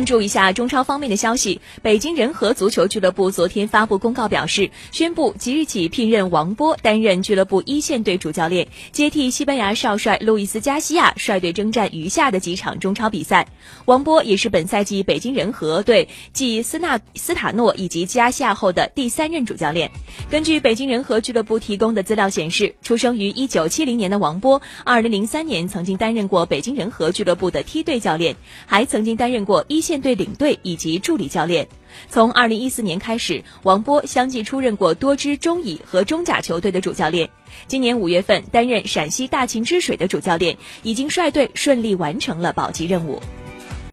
关注一下中超方面的消息，北京人和足球俱乐部昨天发布公告表示，宣布即日起聘任王波担任俱乐部一线队主教练，接替西班牙少帅路易斯加西亚率队征战余下的几场中超比赛。王波也是本赛季北京人和队继斯纳斯塔诺以及加西亚后的第三任主教练。根据北京人和俱乐部提供的资料显示，出生于一九七零年的王波，二零零三年曾经担任过北京人和俱乐部的梯队教练，还曾经担任过一线。舰队领队以及助理教练，从二零一四年开始，王波相继出任过多支中乙和中甲球队的主教练。今年五月份担任陕西大秦之水的主教练，已经率队顺利完成了保级任务。